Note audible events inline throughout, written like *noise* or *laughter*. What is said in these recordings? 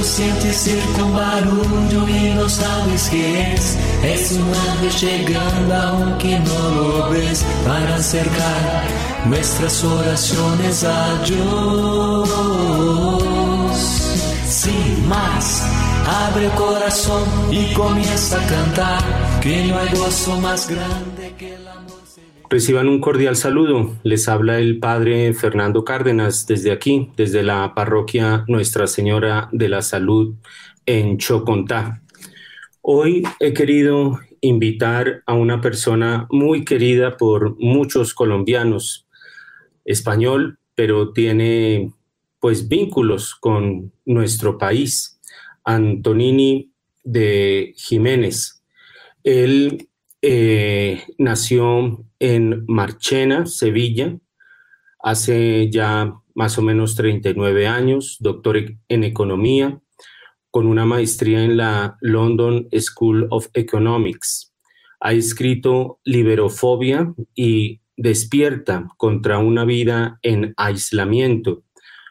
Tú sientes cerca un barullo y no sabes qué es. Es un ángel llegando aunque no lo ves para acercar nuestras oraciones a Dios. Sin más, abre el corazón y comienza a cantar que no hay gozo más grande que el amor. Reciban un cordial saludo. Les habla el Padre Fernando Cárdenas desde aquí, desde la parroquia Nuestra Señora de la Salud en Chocontá. Hoy he querido invitar a una persona muy querida por muchos colombianos, español, pero tiene pues vínculos con nuestro país, Antonini de Jiménez. Él eh, nació en Marchena, Sevilla, hace ya más o menos 39 años, doctor en economía, con una maestría en la London School of Economics. Ha escrito Liberofobia y Despierta contra una vida en aislamiento.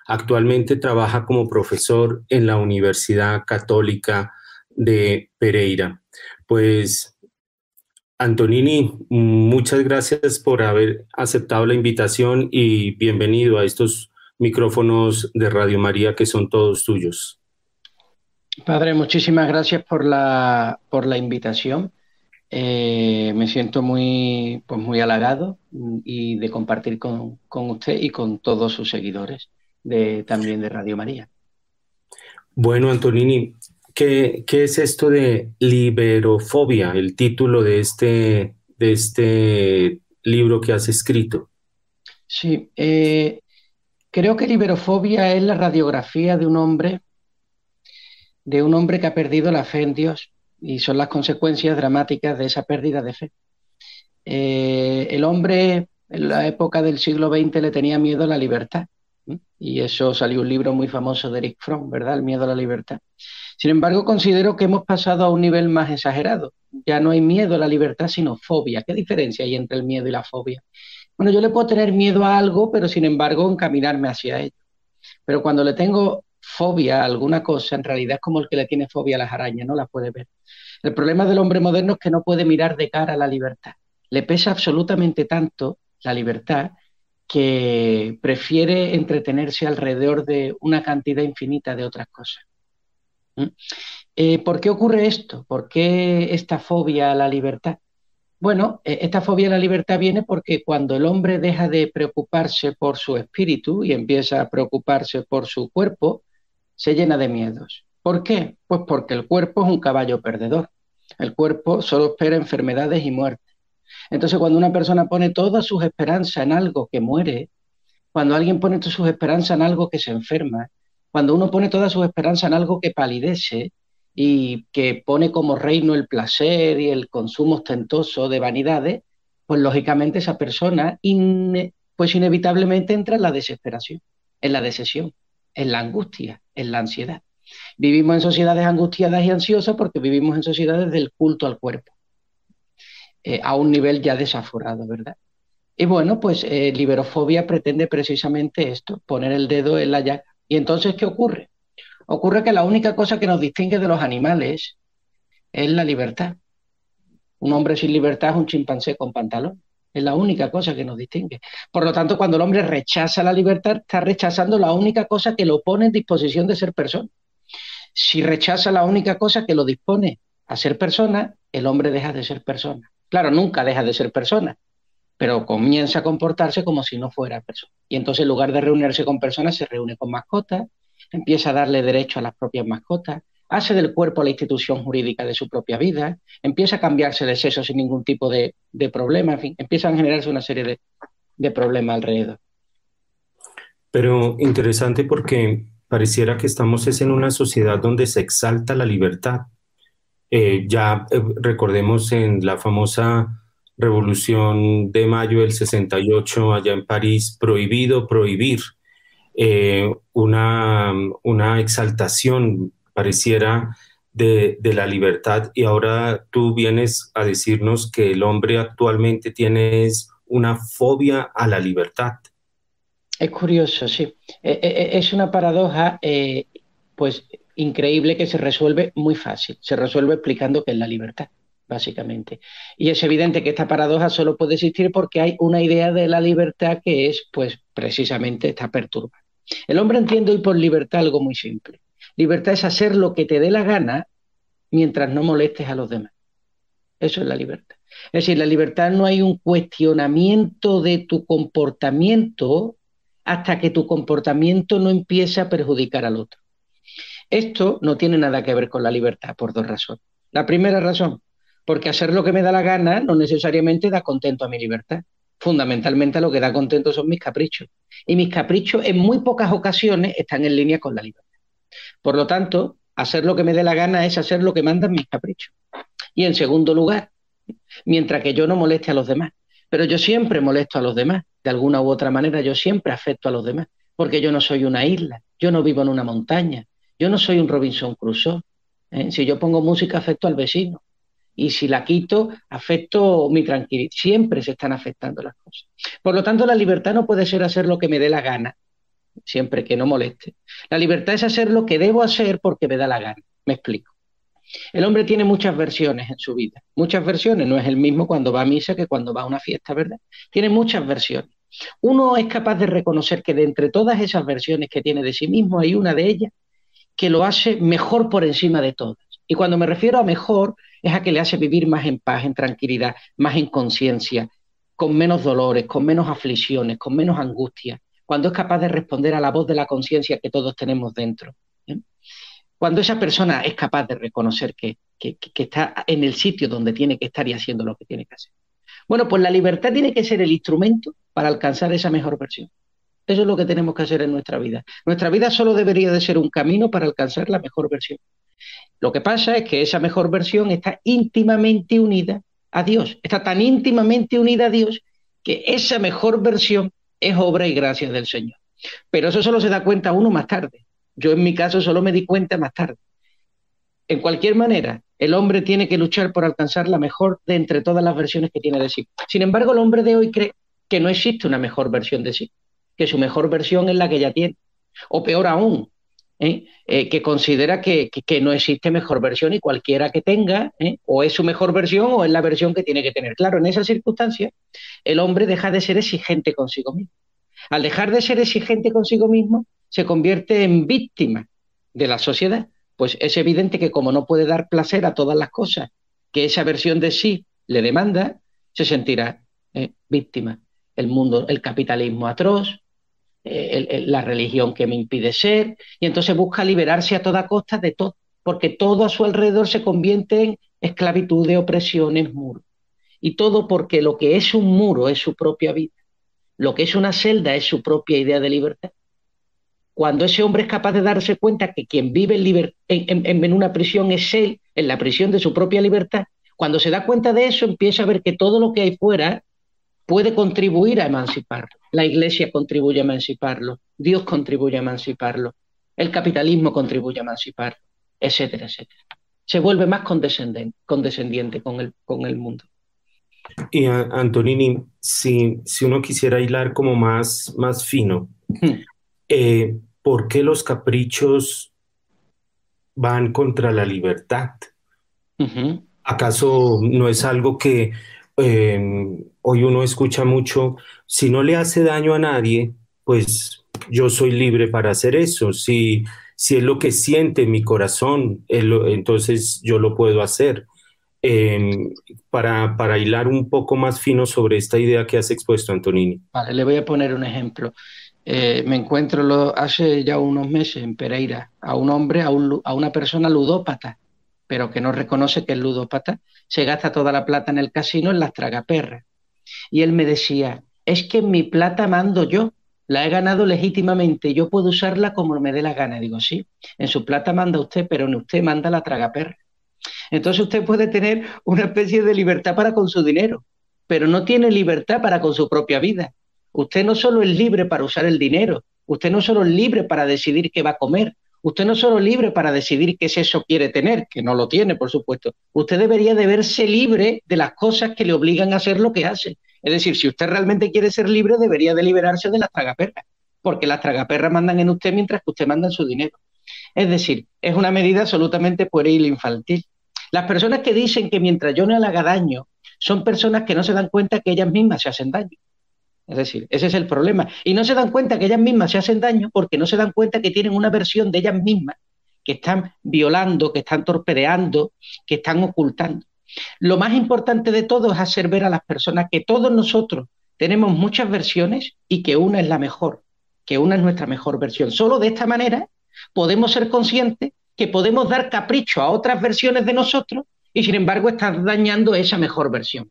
Actualmente trabaja como profesor en la Universidad Católica de Pereira. Pues Antonini, muchas gracias por haber aceptado la invitación y bienvenido a estos micrófonos de Radio María que son todos tuyos. Padre, muchísimas gracias por la, por la invitación. Eh, me siento muy, pues muy halagado y de compartir con, con, usted y con todos sus seguidores de, también de Radio María. Bueno, Antonini, ¿Qué, es esto de liberofobia, el título de este, de este libro que has escrito? Sí, eh, creo que liberofobia es la radiografía de un hombre, de un hombre que ha perdido la fe en Dios y son las consecuencias dramáticas de esa pérdida de fe. Eh, el hombre en la época del siglo XX le tenía miedo a la libertad y eso salió un libro muy famoso de Eric Fromm, ¿verdad? El miedo a la libertad. Sin embargo, considero que hemos pasado a un nivel más exagerado. Ya no hay miedo a la libertad, sino fobia. ¿Qué diferencia hay entre el miedo y la fobia? Bueno, yo le puedo tener miedo a algo, pero sin embargo encaminarme hacia ello. Pero cuando le tengo fobia a alguna cosa, en realidad es como el que le tiene fobia a las arañas, no la puede ver. El problema del hombre moderno es que no puede mirar de cara a la libertad. Le pesa absolutamente tanto la libertad que prefiere entretenerse alrededor de una cantidad infinita de otras cosas. Eh, ¿Por qué ocurre esto? ¿Por qué esta fobia a la libertad? Bueno, eh, esta fobia a la libertad viene porque cuando el hombre deja de preocuparse por su espíritu y empieza a preocuparse por su cuerpo, se llena de miedos. ¿Por qué? Pues porque el cuerpo es un caballo perdedor. El cuerpo solo espera enfermedades y muerte. Entonces, cuando una persona pone todas sus esperanzas en algo que muere, cuando alguien pone todas sus esperanzas en algo que se enferma, cuando uno pone toda su esperanza en algo que palidece y que pone como reino el placer y el consumo ostentoso de vanidades, pues lógicamente esa persona pues inevitablemente entra en la desesperación, en la decesión, en la angustia, en la ansiedad. Vivimos en sociedades angustiadas y ansiosas porque vivimos en sociedades del culto al cuerpo, eh, a un nivel ya desaforado, ¿verdad? Y bueno, pues eh, liberofobia pretende precisamente esto, poner el dedo en la llaga y entonces, ¿qué ocurre? Ocurre que la única cosa que nos distingue de los animales es la libertad. Un hombre sin libertad es un chimpancé con pantalón. Es la única cosa que nos distingue. Por lo tanto, cuando el hombre rechaza la libertad, está rechazando la única cosa que lo pone en disposición de ser persona. Si rechaza la única cosa que lo dispone a ser persona, el hombre deja de ser persona. Claro, nunca deja de ser persona, pero comienza a comportarse como si no fuera persona. Y entonces en lugar de reunirse con personas, se reúne con mascotas, empieza a darle derecho a las propias mascotas, hace del cuerpo la institución jurídica de su propia vida, empieza a cambiarse de sexo sin ningún tipo de, problema, en fin, empiezan a generarse una serie de, de problemas alrededor. Pero interesante porque pareciera que estamos en una sociedad donde se exalta la libertad. Eh, ya eh, recordemos en la famosa Revolución de Mayo del 68 allá en París, prohibido prohibir, eh, una, una, exaltación pareciera de, de, la libertad y ahora tú vienes a decirnos que el hombre actualmente tiene una fobia a la libertad. Es curioso, sí. Eh, eh, es una paradoja, pues increíble que se resuelve muy fácil. Se resuelve explicando qué es la libertad, básicamente. Y es evidente que esta paradoja solo puede existir porque hay una idea de la libertad que es, pues, precisamente está perturbada. El hombre entiende hoy por libertad algo muy simple. Libertad es hacer lo que te dé la gana mientras no molestes a los demás. Eso es la libertad. Es decir, la libertad no hay un cuestionamiento de tu comportamiento hasta que tu comportamiento no empiece a perjudicar al otro. Esto no tiene nada que ver con la libertad por dos razones. La primera razón, porque hacer lo que me da la gana no necesariamente da contento a mi libertad. Fundamentalmente lo que da contento son mis caprichos. Y mis caprichos en muy pocas ocasiones están en línea con la libertad. Por lo tanto, hacer lo que me dé la gana es hacer lo que mandan mis caprichos. Y en segundo lugar, mientras que yo no moleste a los demás. Pero yo siempre molesto a los demás, de alguna u otra manera, yo siempre afecto a los demás, porque yo no soy una isla, yo no vivo en una montaña, yo no soy un Robinson Crusoe. ¿eh? Si yo pongo música, afecto al vecino. Y si la quito, afecto mi tranquilidad. Siempre se están afectando las cosas. Por lo tanto, la libertad no puede ser hacer lo que me dé la gana, siempre que no moleste. La libertad es hacer lo que debo hacer porque me da la gana. Me explico. El hombre tiene muchas versiones en su vida, muchas versiones, no es el mismo cuando va a misa que cuando va a una fiesta, ¿verdad? Tiene muchas versiones. Uno es capaz de reconocer que de entre todas esas versiones que tiene de sí mismo hay una de ellas que lo hace mejor por encima de todas. Y cuando me refiero a mejor, es a que le hace vivir más en paz, en tranquilidad, más en conciencia, con menos dolores, con menos aflicciones, con menos angustia, cuando es capaz de responder a la voz de la conciencia que todos tenemos dentro. Cuando esa persona es capaz de reconocer que, está en el sitio donde tiene que estar y haciendo lo que tiene que hacer. Bueno, pues la libertad tiene que ser el instrumento para alcanzar esa mejor versión. Eso es lo que tenemos que hacer en nuestra vida. Nuestra vida solo debería de ser un camino para alcanzar la mejor versión. Lo que pasa es que esa mejor versión está íntimamente unida a Dios. Está tan íntimamente unida a Dios que esa mejor versión es obra y gracia del Señor. Pero eso solo se da cuenta uno más tarde. Yo en mi caso solo me di cuenta más tarde. En cualquier manera, el hombre tiene que luchar por alcanzar la mejor de entre todas las versiones que tiene de sí. Sin embargo, el hombre de hoy cree que no existe una mejor versión de sí, que su mejor versión es la que ya tiene. O peor aún, ¿eh? Eh, que considera que, no existe mejor versión y cualquiera que tenga, ¿eh? o es su mejor versión o es la versión que tiene que tener. Claro, en esa circunstancia, el hombre deja de ser exigente consigo mismo. Al dejar de ser exigente consigo mismo, se convierte en víctima de la sociedad, pues es evidente que como no puede dar placer a todas las cosas que esa versión de sí le demanda, se sentirá víctima. El mundo, el capitalismo atroz, la religión que me impide ser, y entonces busca liberarse a toda costa de todo, porque todo a su alrededor se convierte en esclavitud de opresiones, muros. Y todo porque lo que es un muro es su propia vida, lo que es una celda es su propia idea de libertad. Cuando ese hombre es capaz de darse cuenta que quien vive en, una prisión es él, en la prisión de su propia libertad, cuando se da cuenta de eso empieza a ver que todo lo que hay fuera puede contribuir a emanciparlo. La iglesia contribuye a emanciparlo, Dios contribuye a emanciparlo, el capitalismo contribuye a emanciparlo, etcétera, etcétera. Se vuelve más condescendiente, con, el, con el mundo. Y Antonini, si, si uno quisiera hilar como más, más fino, hmm. eh, ¿por qué los caprichos van contra la libertad? ¿Acaso no es algo que em, hoy uno escucha mucho? Si no le hace daño a nadie, pues yo soy libre para hacer eso. Si, si es lo que siente mi corazón, entonces yo lo puedo hacer. Em, para, para hilar un poco más fino sobre esta idea que has expuesto, Antonini. Vale, le voy a poner un ejemplo. Eh, me encuentro hace ya unos meses en Pereira a un hombre, a, una persona ludópata, pero que no reconoce que es ludópata, se gasta toda la plata en el casino en las tragaperras. Y él me decía, es que mi plata mando yo, la he ganado legítimamente, yo puedo usarla como me dé la gana. Digo, sí, en su plata manda usted, pero en usted manda la tragaperra. Entonces usted puede tener una especie de libertad para con su dinero, pero no tiene libertad para con su propia vida. Usted no solo es libre para usar el dinero, usted no solo es libre para decidir qué va a comer, usted no solo libre para decidir qué sexo quiere tener, que no lo tiene, por supuesto. Usted debería de verse libre de las cosas que le obligan a hacer lo que hace. Es decir, si usted realmente quiere ser libre, debería de liberarse de las tragaperras, porque las tragaperras mandan en usted mientras que usted manda en su dinero. Es decir, es una medida absolutamente pueril e infantil. Las personas que dicen que mientras yo no le haga daño, son personas que no se dan cuenta que ellas mismas se hacen daño. Es decir, ese es el problema. Y no se dan cuenta que ellas mismas se hacen daño porque no se dan cuenta que tienen una versión de ellas mismas que están violando, que están torpedeando, que están ocultando. Lo más importante de todo es hacer ver a las personas que todos nosotros tenemos muchas versiones y que una es la mejor, que una es nuestra mejor versión. Solo de esta manera podemos ser conscientes que podemos dar capricho a otras versiones de nosotros y sin embargo estar dañando esa mejor versión.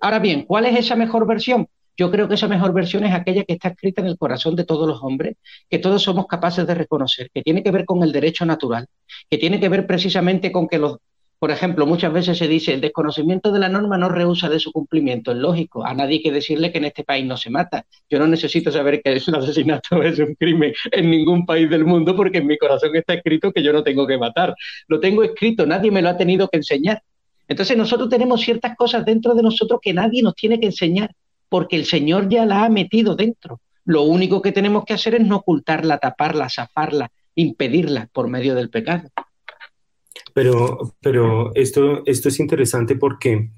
Ahora bien, ¿cuál es esa mejor versión? Yo creo que esa mejor versión es aquella que está escrita en el corazón de todos los hombres, que todos somos capaces de reconocer, que tiene que ver con el derecho natural, que tiene que ver precisamente con que los, por ejemplo, muchas veces se dice el desconocimiento de la norma no rehúsa de su cumplimiento. Es lógico, a nadie hay que decirle que en este país no se mata. Yo no necesito saber que es un asesinato *laughs* es un crimen en ningún país del mundo porque en mi corazón está escrito que yo no tengo que matar. Lo tengo escrito, nadie me lo ha tenido que enseñar. Entonces nosotros tenemos ciertas cosas dentro de nosotros que nadie nos tiene que enseñar porque el Señor ya la ha metido dentro. Lo único que tenemos que hacer es no ocultarla, taparla, zafarla, impedirla por medio del pecado. Pero, pero esto, esto es interesante porque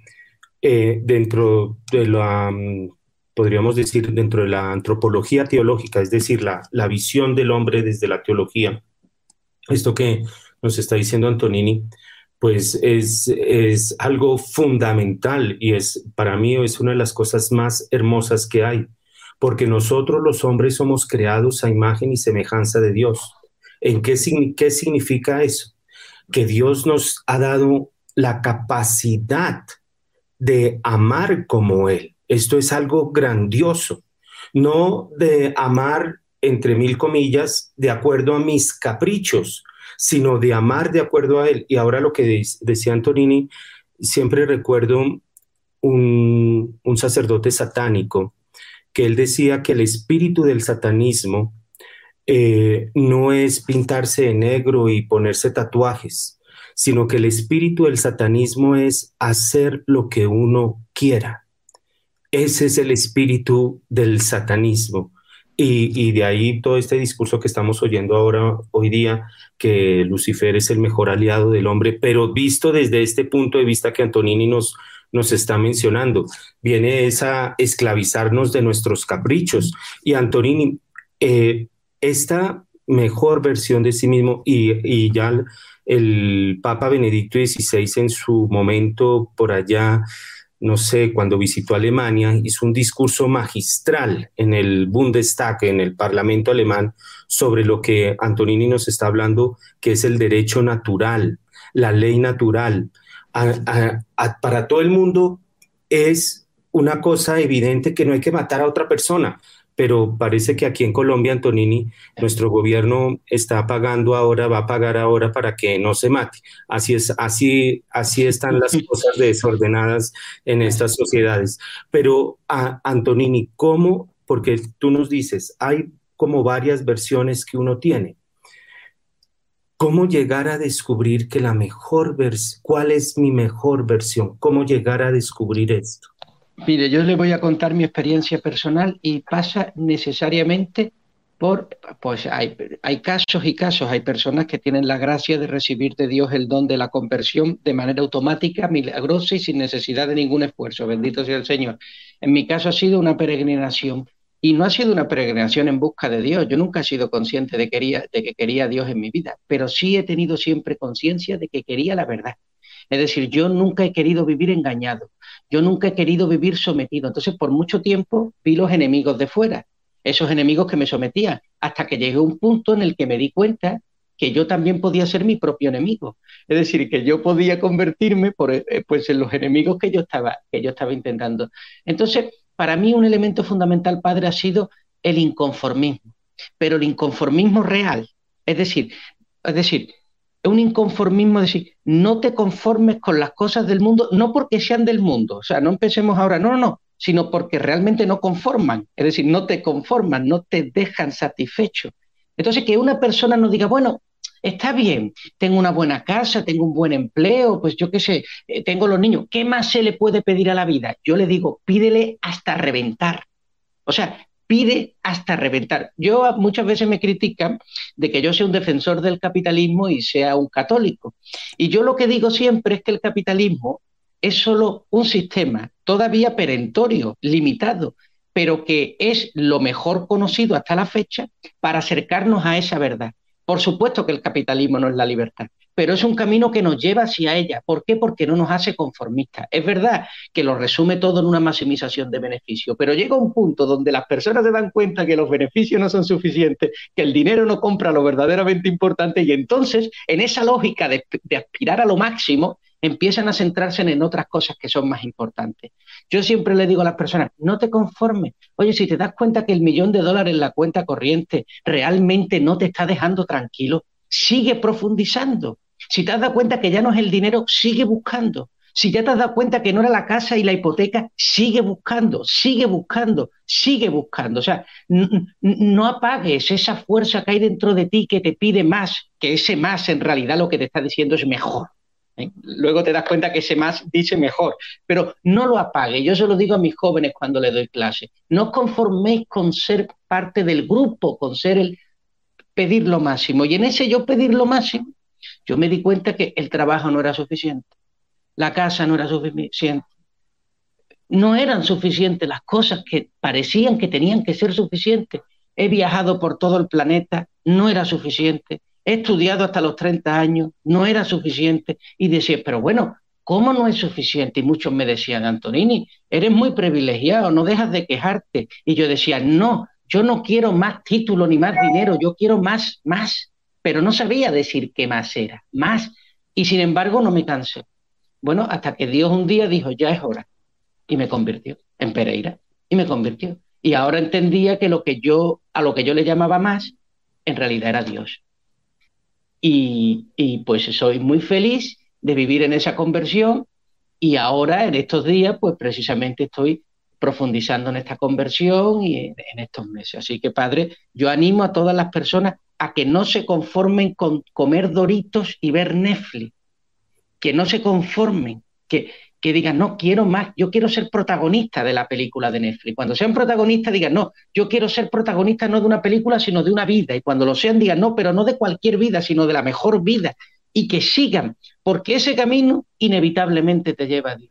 eh, dentro de la, mm, podríamos decir, dentro de la antropología teológica, es decir, la, la visión del hombre desde la teología, esto que nos está diciendo Antonini, pues es, es algo fundamental y es para mí es una de las cosas más hermosas que hay, porque nosotros los hombres somos creados a imagen y semejanza de Dios. ¿En qué, qué significa eso? Que Dios nos ha dado la capacidad de amar como Él. Esto es algo grandioso, no de amar, entre mil comillas, de acuerdo a mis caprichos, sino de amar de acuerdo a Él. Y ahora lo que decía Antonini, siempre recuerdo un, sacerdote satánico que él decía que el espíritu del satanismo eh, no es pintarse de negro y ponerse tatuajes, sino que el espíritu del satanismo es hacer lo que uno quiera. Ese es el espíritu del satanismo. Y, de ahí todo este discurso que estamos oyendo ahora, hoy día, que Lucifer es el mejor aliado del hombre, pero visto desde este punto de vista que Antonini nos, nos está mencionando, viene esa esclavizarnos de nuestros caprichos. Y Antonini, eh, esta mejor versión de sí mismo, y ya el Papa Benedicto XVI en su momento por allá no sé, cuando visitó Alemania, hizo un discurso magistral en el Bundestag, en el Parlamento alemán, sobre lo que Antonini nos está hablando, que es el derecho natural, la ley natural. para todo el mundo es una cosa evidente que no hay que matar a otra persona, pero parece que aquí en Colombia, Antonini, nuestro gobierno está pagando ahora, va a pagar ahora para que no se mate. Así es, así, así están las *laughs* cosas desordenadas en estas sociedades. Pero, a, Antonini, ¿cómo? Porque tú nos dices, hay como varias versiones que uno tiene. ¿Cómo llegar a descubrir que la mejor versión, cuál es mi mejor versión? ¿Cómo llegar a descubrir esto? Mire, yo le voy a contar mi experiencia personal y pasa necesariamente por, pues hay, hay, casos y casos, hay personas que tienen la gracia de recibir de Dios el don de la conversión de manera automática, milagrosa y sin necesidad de ningún esfuerzo. Bendito sea el Señor. En mi caso ha sido una peregrinación y no ha sido una peregrinación en busca de Dios. Yo nunca he sido consciente de, quería, de que quería a Dios en mi vida, pero sí he tenido siempre conciencia de que quería la verdad. Es decir, yo nunca he querido vivir engañado, yo nunca he querido vivir sometido. Entonces, por mucho tiempo vi los enemigos de fuera, esos enemigos que me sometían, hasta que llegué a un punto en el que me di cuenta que yo también podía ser mi propio enemigo. Es decir, que yo podía convertirme por, eh, pues, en los enemigos que yo, estaba, que yo estaba intentando. Entonces, para mí un elemento fundamental, padre, ha sido el inconformismo, pero el inconformismo real. Es decir, es decir, un inconformismo, es decir, no te conformes con las cosas del mundo, no porque sean del mundo, o sea, no empecemos ahora, no, no, no, sino porque realmente no conforman, es decir, no te conforman, no te dejan satisfecho. Entonces, que una persona no diga, bueno, está bien, tengo una buena casa, tengo un buen empleo, pues yo qué sé, eh, tengo los niños, ¿qué más se le puede pedir a la vida? Yo le digo, pídele hasta reventar. O sea, pide hasta reventar. Yo muchas veces me critican de que yo sea un defensor del capitalismo y sea un católico. Y yo lo que digo siempre es que el capitalismo es solo un sistema todavía perentorio, limitado, pero que es lo mejor conocido hasta la fecha para acercarnos a esa verdad. Por supuesto que el capitalismo no es la libertad, pero es un camino que nos lleva hacia ella. ¿Por qué? Porque no nos hace conformistas. Es verdad que lo resume todo en una maximización de beneficios, pero llega un punto donde las personas se dan cuenta que los beneficios no son suficientes, que el dinero no compra lo verdaderamente importante y entonces en esa lógica de, aspirar a lo máximo empiezan a centrarse en otras cosas que son más importantes. Yo siempre le digo a las personas, no te conformes. Oye, si te das cuenta que el millón de dólares en la cuenta corriente realmente no te está dejando tranquilo, sigue profundizando. Si te has dado cuenta que ya no es el dinero, sigue buscando. Si ya te has dado cuenta que no era la casa y la hipoteca, sigue buscando, sigue buscando, sigue buscando. O sea, no apagues esa fuerza que hay dentro de ti que te pide más, que ese más en realidad lo que te está diciendo es mejor. ¿eh? Luego te das cuenta que ese más dice mejor, pero no lo apague. Yo se lo digo a mis jóvenes cuando les doy clase. No os conforméis con ser parte del grupo, con ser el pedir lo máximo. Y en ese yo pedir lo máximo, yo me di cuenta que el trabajo no era suficiente, la casa no era suficiente, no eran suficientes las cosas que parecían que tenían que ser suficientes. He viajado por todo el planeta, no era suficiente. He estudiado hasta los 30 años, no era suficiente. Y decía, pero bueno, ¿cómo no es suficiente? Y muchos me decían, Antonini, eres muy privilegiado, no dejas de quejarte. Y yo decía, no, yo no quiero más título ni más dinero, yo quiero más, más pero no sabía decir qué más era, más, y sin embargo no me cansé. Bueno, hasta que Dios un día dijo, ya es hora, y me convirtió en Pereira, y me convirtió. Y ahora entendía que lo que yo, a lo que yo le llamaba más, en realidad era Dios. Y, y pues soy muy feliz de vivir en esa conversión y ahora, en estos días, pues precisamente estoy profundizando en esta conversión y en, en, estos meses. Así que, Padre, yo animo a todas las personas a que no se conformen con comer doritos y ver Netflix, que no se conformen, que, que digan, no, quiero más, yo quiero ser protagonista de la película de Netflix. Cuando sean protagonistas digan, no, yo quiero ser protagonista no de una película, sino de una vida. Y cuando lo sean digan, no, pero no de cualquier vida, sino de la mejor vida. Y que sigan, porque ese camino inevitablemente te lleva a Dios.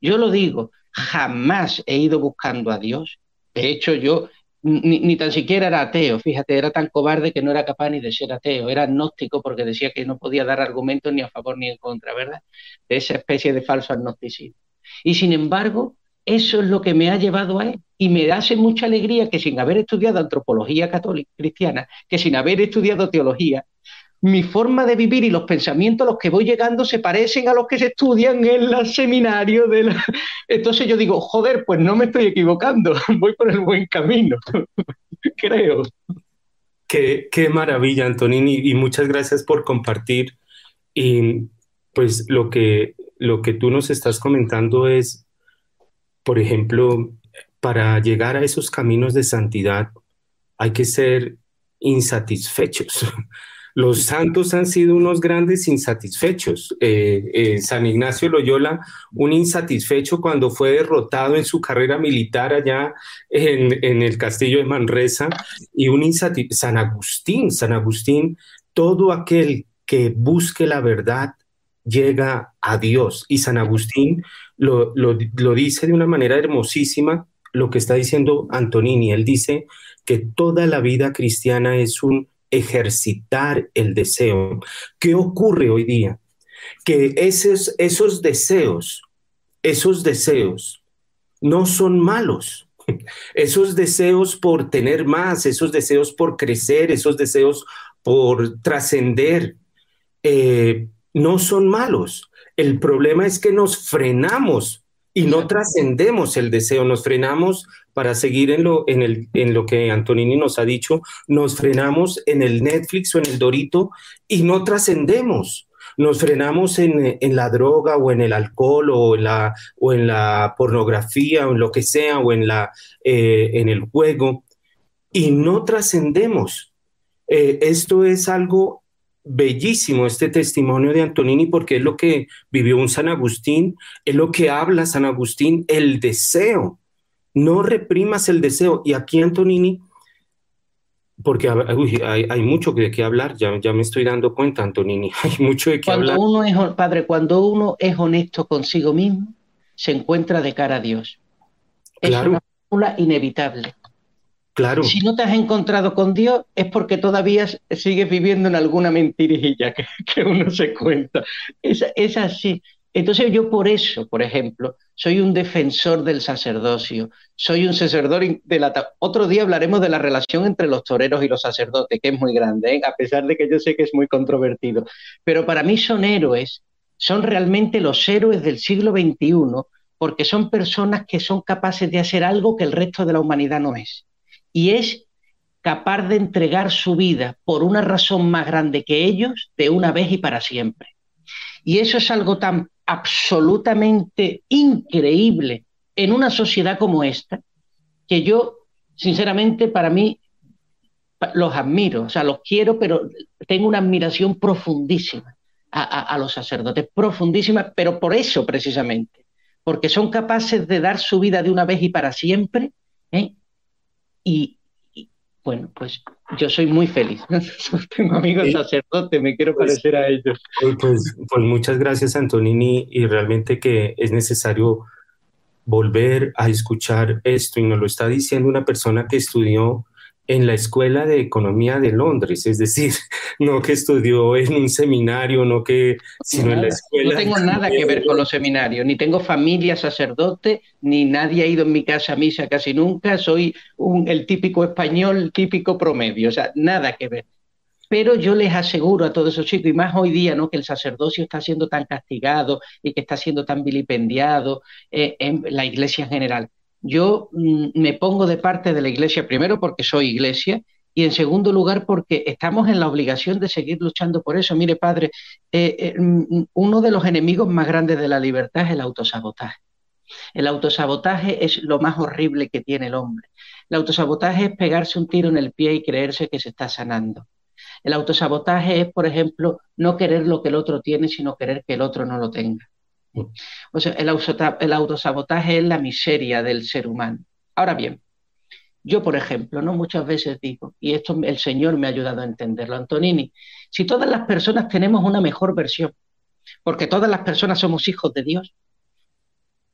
Yo lo digo, jamás he ido buscando a Dios. De hecho, yo ni, tan siquiera era ateo, fíjate, era tan cobarde que no era capaz ni de ser ateo, era agnóstico porque decía que no podía dar argumentos ni a favor ni en contra, ¿verdad? De esa especie de falso agnosticismo. Y sin embargo, eso es lo que me ha llevado a él. Y me hace mucha alegría que sin haber estudiado antropología católica cristiana, que sin haber estudiado teología, mi forma de vivir y los pensamientos a los que voy llegando se parecen a los que se estudian en el seminario de. *laughs* Entonces yo digo, joder, pues no me estoy equivocando, *laughs* voy por el buen camino, *laughs* creo. Qué, qué maravilla, Antonini, y muchas gracias por compartir. Y pues lo que, lo que tú nos estás comentando es, por ejemplo, para llegar a esos caminos de santidad hay que ser insatisfechos. Los santos han sido unos grandes insatisfechos. Eh, San Ignacio Loyola, un insatisfecho cuando fue derrotado en su carrera militar allá en, el castillo de Manresa, y un insatisfecho, San Agustín, San Agustín, todo aquel que busque la verdad llega a Dios. Y San Agustín lo, lo, lo dice de una manera hermosísima, lo que está diciendo Antonini. Él dice que toda la vida cristiana es un ejercitar el deseo. ¿Qué ocurre hoy día? Que esos, deseos, esos deseos no son malos. *laughs* Esos deseos por tener más, esos deseos por crecer, esos deseos por trascender, eh, no son malos. El problema es que nos frenamos y no trascendemos el deseo, nos frenamos para seguir en lo, en, el, en lo que Antonini nos ha dicho, nos frenamos en el Netflix o en el Dorito y no trascendemos. Nos frenamos en, en, la droga o en el alcohol o en la, o en la pornografía o en lo que sea o en, la, eh, en el juego y no trascendemos. Eh, esto es algo bellísimo este testimonio de Antonini porque es lo que vivió un San Agustín, es lo que habla San Agustín, el deseo no reprimas el deseo. Y aquí, Antonini, porque hay, mucho de qué hablar, ya, ya me estoy dando cuenta, Antonini, *laughs* hay mucho de qué cuando hablar. Uno es, padre, cuando uno es honesto consigo mismo, se encuentra de cara a Dios. Es una fórmula inevitable. Si no te has encontrado con Dios es porque todavía sigues viviendo en alguna mentirilla que, *laughs* que uno se cuenta. Es, es así. Entonces yo por eso, por ejemplo, soy un defensor del sacerdocio, soy un sacerdote de la... Otro día hablaremos de la relación entre los toreros y los sacerdotes, que es muy grande, ¿eh? a pesar de que yo sé que es muy controvertido. Pero para mí son héroes, son realmente los héroes del siglo XXI, porque son personas que son capaces de hacer algo que el resto de la humanidad no es. Y es capaz de entregar su vida por una razón más grande que ellos de una vez y para siempre. Y eso es algo tan absolutamente increíble en una sociedad como esta, que yo, sinceramente, para mí, los admiro, o sea, los quiero, pero tengo una admiración profundísima a, los sacerdotes, profundísima, pero por eso precisamente, porque son capaces de dar su vida de una vez y para siempre, ¿eh? Y, bueno, pues yo soy muy feliz. *laughs* Tengo amigos sacerdotes, me quiero pues, parecer a ellos. Pues, pues, pues, muchas gracias, Antonini, y realmente que es necesario volver a escuchar esto, y nos lo está diciendo una persona que estudió en la Escuela de Economía de Londres, es decir, *laughs* no que estudió en un seminario, no que, sino en la escuela. No tengo nada que ver con los seminarios, ni tengo familia sacerdote, ni nadie ha ido en mi casa a misa casi nunca, soy un, el típico español, típico promedio, o sea, nada que ver. Pero yo les aseguro a todos esos chicos, y más hoy día, ¿no? que el sacerdocio está siendo tan castigado y que está siendo tan vilipendiado eh, en la iglesia en general yo mm, me pongo de parte de la Iglesia, primero porque soy Iglesia, y en segundo lugar porque estamos en la obligación de seguir luchando por eso. Mire, padre, eh, eh, mm, uno de los enemigos más grandes de la libertad es el autosabotaje. El autosabotaje es lo más horrible que tiene el hombre. El autosabotaje es pegarse un tiro en el pie y creerse que se está sanando. El autosabotaje es, por ejemplo, no querer lo que el otro tiene, sino querer que el otro no lo tenga. O sea, el, el autosabotaje es la miseria del ser humano. Ahora bien, yo, por ejemplo, no muchas veces digo, y esto el Señor me ha ayudado a entenderlo, Antonini, si todas las personas tenemos una mejor versión, porque todas las personas somos hijos de Dios,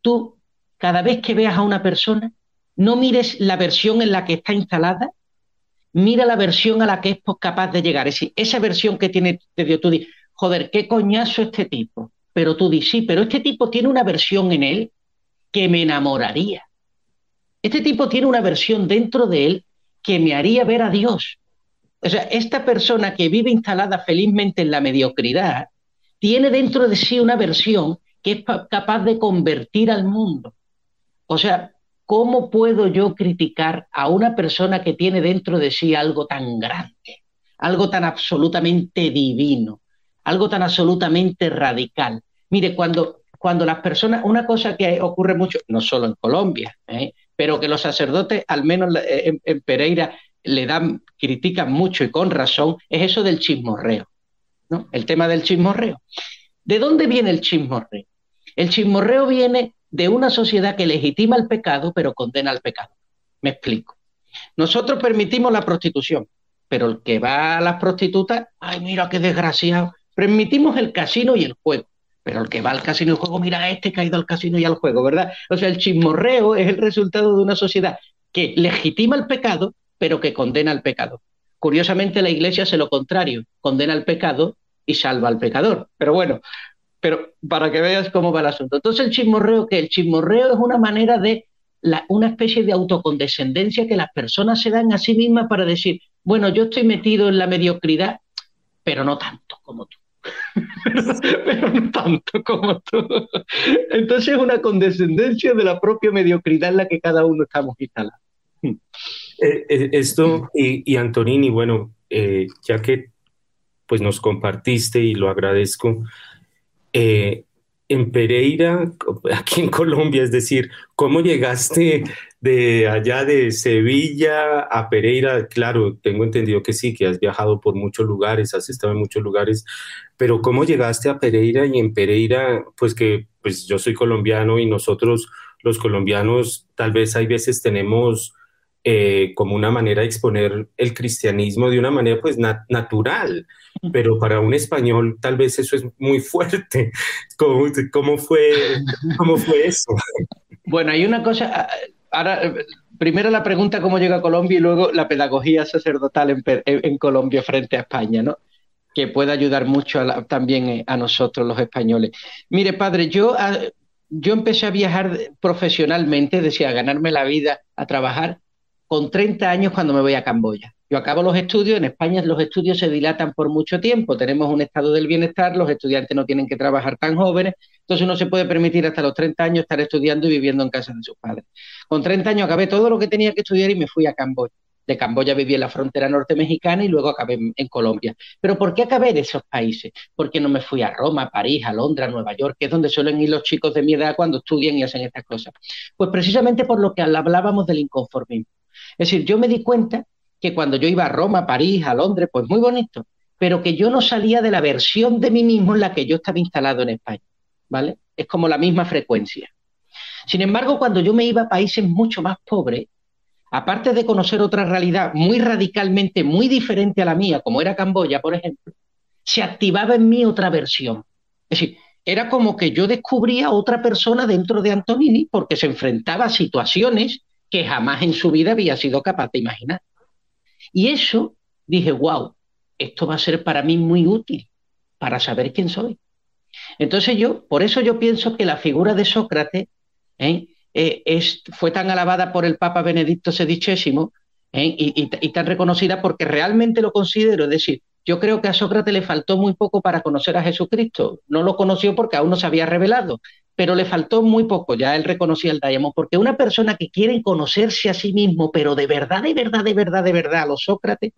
tú, cada vez que veas a una persona, no mires la versión en la que está instalada, mira la versión a la que es capaz de llegar. Es decir, esa versión que tiene de Dios, tú dices, joder, qué coñazo este tipo, pero tú dices, sí, pero este tipo tiene una versión en él que me enamoraría. Este tipo tiene una versión dentro de él que me haría ver a Dios. O sea, esta persona que vive instalada felizmente en la mediocridad, tiene dentro de sí una versión que es capaz de convertir al mundo. O sea, ¿cómo puedo yo criticar a una persona que tiene dentro de sí algo tan grande, algo tan absolutamente divino? Algo tan absolutamente radical. Mire, cuando, cuando las personas, una cosa que ocurre mucho, no solo en Colombia, ¿eh? pero que los sacerdotes, al menos eh, en, Pereira, le dan, critican mucho y con razón, es eso del chismorreo, ¿no? El tema del chismorreo. ¿De dónde viene el chismorreo? El chismorreo viene de una sociedad que legitima el pecado, pero condena al pecado. Me explico. Nosotros permitimos la prostitución, pero el que va a las prostitutas, ay, mira qué desgraciado, Permitimos el casino y el juego, pero el que va al casino y el juego, mira, este caído al casino y al juego, ¿verdad? O sea, el chismorreo es el resultado de una sociedad que legitima el pecado, pero que condena al pecado. Curiosamente, la iglesia hace lo contrario, condena al pecado y salva al pecador. Pero bueno, pero para que veas cómo va el asunto. Entonces, el chismorreo, que el chismorreo es una manera de una especie de autocondescendencia que las personas se dan a sí mismas para decir, bueno, yo estoy metido en la mediocridad, pero no tanto como tú. *laughs* pero no tanto como tú. Entonces es una condescendencia de la propia mediocridad en la que cada uno estamos instalados. Eh, eh, esto, y, Antonini, bueno, eh, ya que pues nos compartiste y lo agradezco, en Pereira, *laughs* aquí en Colombia, es decir, ¿cómo llegaste de allá de Sevilla a Pereira? Claro, tengo entendido que sí, que has viajado por muchos lugares, has estado en muchos lugares, pero ¿cómo llegaste a Pereira y en Pereira, pues que pues yo soy colombiano y nosotros los colombianos tal vez hay veces tenemos eh, como una manera de exponer el cristianismo de una manera pues natural, pero para un español tal vez eso es muy fuerte. *laughs* ¿Cómo, cómo fue, cómo fue eso? Bueno, hay una cosa, ahora primero la pregunta cómo llega a Colombia y luego la pedagogía sacerdotal en, en Colombia frente a España, ¿no? que puede ayudar mucho también eh, a nosotros los españoles. Mire, padre, yo, ah, yo empecé a viajar profesionalmente, decía, a ganarme la vida, a trabajar con 30 años cuando me voy a Camboya. Yo acabo los estudios, en España los estudios se dilatan por mucho tiempo, tenemos un estado del bienestar, los estudiantes no tienen que trabajar tan jóvenes, entonces uno se puede permitir hasta los 30 años estar estudiando y viviendo en casa de sus padres. Con 30 años acabé todo lo que tenía que estudiar y me fui a Camboya. De Camboya viví en la frontera norte mexicana y luego acabé en, Colombia. ¿Pero por qué acabé en esos países? Porque no me fui a Roma, a París, a Londres, a Nueva York, que es donde suelen ir los chicos de mi edad cuando estudian y hacen estas cosas. Pues precisamente por lo que hablábamos del inconformismo. Es decir, yo me di cuenta que cuando yo iba a Roma, París, a Londres, pues muy bonito, pero que yo no salía de la versión de mí mismo en la que yo estaba instalado en España, ¿vale? Es como la misma frecuencia. Sin embargo, cuando yo me iba a países mucho más pobres, aparte de conocer otra realidad muy radicalmente, muy diferente a la mía, como era Camboya, por ejemplo, se activaba en mí otra versión. Es decir, era como que yo descubría otra persona dentro de Antonini porque se enfrentaba a situaciones que jamás en su vida había sido capaz de imaginar. Y eso dije, wow, esto va a ser para mí muy útil para saber quién soy. Entonces yo, por eso yo pienso que la figura de Sócrates ¿eh? Eh, fue tan alabada por el Papa Benedicto XVI ¿eh? y, y, tan reconocida porque realmente lo considero, es decir, yo creo que a Sócrates le faltó muy poco para conocer a Jesucristo. No lo conoció porque aún no se había revelado, pero le faltó muy poco, ya él reconocía el Diamond, porque una persona que quiere conocerse a sí mismo, pero de verdad, de verdad, de verdad, de verdad, a los Sócrates,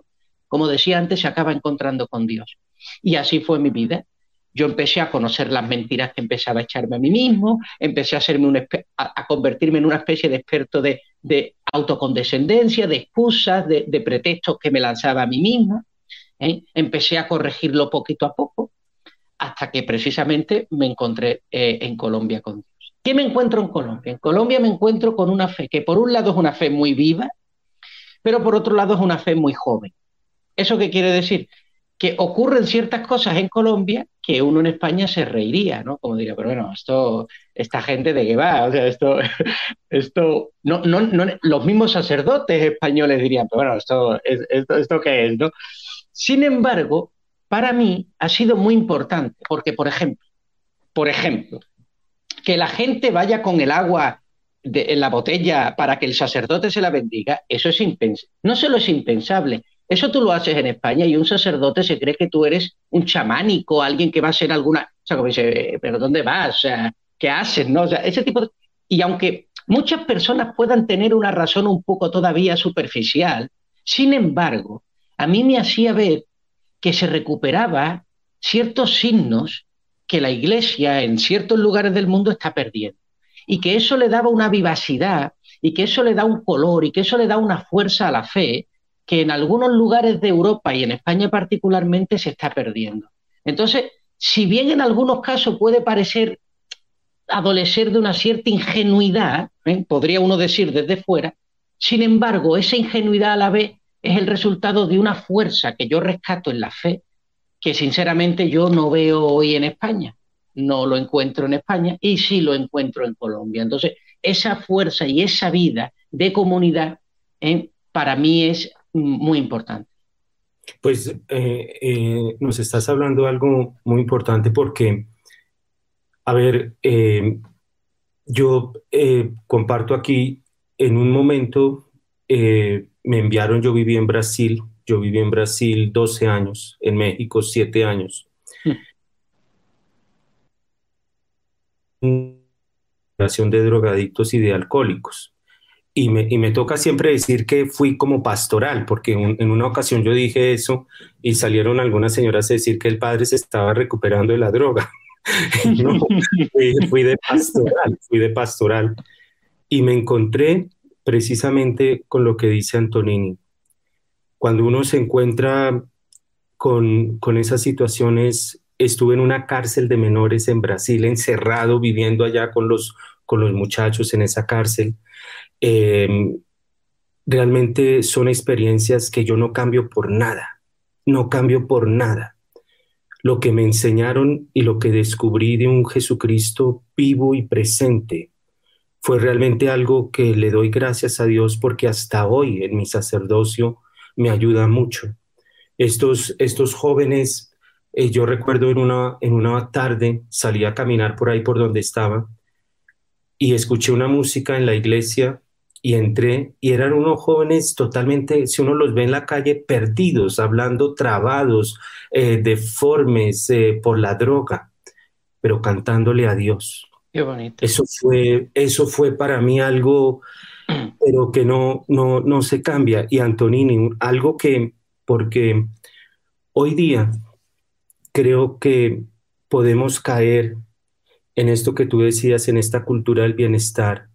como decía antes, se acaba encontrando con Dios. Y así fue mi vida. Yo empecé a conocer las mentiras que empezaba a echarme a mí mismo, empecé a, convertirme en una especie de experto de, autocondescendencia, de excusas, de, pretextos que me lanzaba a mí mismo. ¿eh? Empecé a corregirlo poquito a poco hasta que precisamente me encontré eh, en Colombia con Dios. ¿Qué me encuentro en Colombia? En Colombia me encuentro con una fe que por un lado es una fe muy viva, pero por otro lado es una fe muy joven. ¿Eso qué quiere decir? Que ocurren ciertas cosas en Colombia que uno en España se reiría, ¿no? Como diría, pero bueno, esto, esta gente de qué va, o sea, esto, *laughs* esto, no, no, no, los mismos sacerdotes españoles dirían, pero bueno, esto, esto, esto qué es, ¿no? Sin embargo, para mí ha sido muy importante, porque, por ejemplo, por ejemplo, que la gente vaya con el agua en la botella para que el sacerdote se la bendiga, eso es impensable. No solo es impensable, eso tú lo haces en España y un sacerdote se cree que tú eres un chamánico, alguien que va a ser alguna. O sea, como dice, ¿pero dónde vas? ¿qué haces? ¿No? Ese tipo de... Y aunque muchas personas puedan tener una razón un poco todavía superficial, sin embargo, a mí me hacía ver que se recuperaba ciertos signos que la Iglesia en ciertos lugares del mundo está perdiendo. Y que eso le daba una vivacidad y que eso le da un color y que eso le da una fuerza a la fe que en algunos lugares de Europa y en España particularmente se está perdiendo. Entonces, si bien en algunos casos puede parecer adolecer de una cierta ingenuidad, ¿eh? podría uno decir desde fuera, sin embargo, esa ingenuidad a la vez es el resultado de una fuerza que yo rescato en la fe, que sinceramente yo no veo hoy en España. No lo encuentro en España y sí lo encuentro en Colombia. Entonces, esa fuerza y esa vida de comunidad eh, para mí es muy importante. Pues eh, eh, nos estás hablando de algo muy importante porque, a ver, yo comparto aquí en un momento me enviaron, yo viví en Brasil, yo viví en Brasil 12 años, en México 7 años. Hmm. de drogadictos y de alcohólicos. Y me, y me, toca siempre decir que fui como pastoral, porque en una ocasión yo dije eso y salieron algunas señoras a decir que el padre se estaba recuperando de la droga. *laughs* no, fui, fui de pastoral, fui de pastoral. Y me encontré precisamente con lo que dice Antonini. Cuando uno se encuentra con, con esas situaciones, estuve en una cárcel de menores en Brasil, encerrado, viviendo allá con los, con los muchachos en esa cárcel. Em, realmente son experiencias que yo no cambio por nada, no cambio por nada. Lo que me enseñaron y lo que descubrí de un Jesucristo vivo y presente fue realmente algo que le doy gracias a Dios porque hasta hoy en mi sacerdocio me ayuda mucho. Estos, estos jóvenes, eh, yo recuerdo en una, en una tarde salí a caminar por ahí por donde estaba y escuché una música en la iglesia y entré y eran unos jóvenes totalmente, si uno los ve en la calle, perdidos, hablando trabados, eh, deformes eh, por la droga, pero cantándole a Dios. Qué bonito. Eso fue, eso fue para mí algo, *clears throat* pero que no, no, no se cambia. Y Antonini, algo que, porque hoy día creo que podemos caer en esto que tú decías, en esta cultura del bienestar,